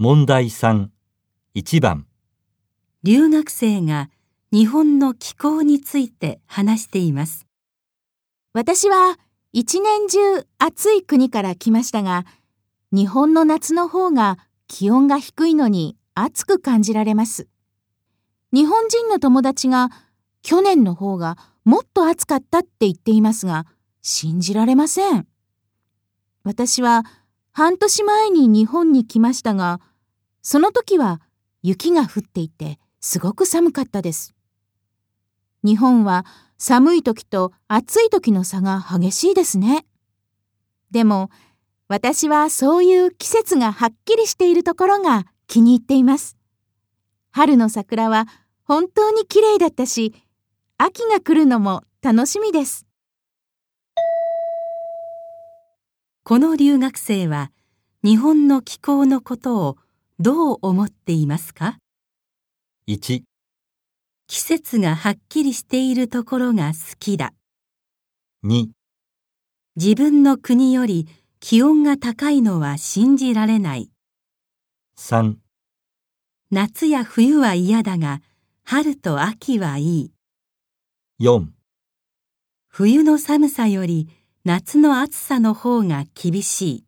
問題3、1番、留学生が日本の気候について話しています。私は一年中暑い国から来ましたが、日本の夏の方が気温が低いのに暑く感じられます。日本人の友達が去年の方がもっと暑かったって言っていますが、信じられません。私は半年前に日本に来ましたが、その時は雪が降っていてすごく寒かったです。日本は寒い時と暑い時の差が激しいですね。でも私はそういう季節がはっきりしているところが気に入っています。春の桜は本当に綺麗だったし、秋が来るのも楽しみです。この留学生は日本の気候のことをどう思っていますか？1、季節がはっきりしているところが好きだ。2、自分の国より気温が高いのは信じられない。3、夏や冬は嫌だが、春と秋はいい。4冬の寒さより夏の暑さの方が厳しい。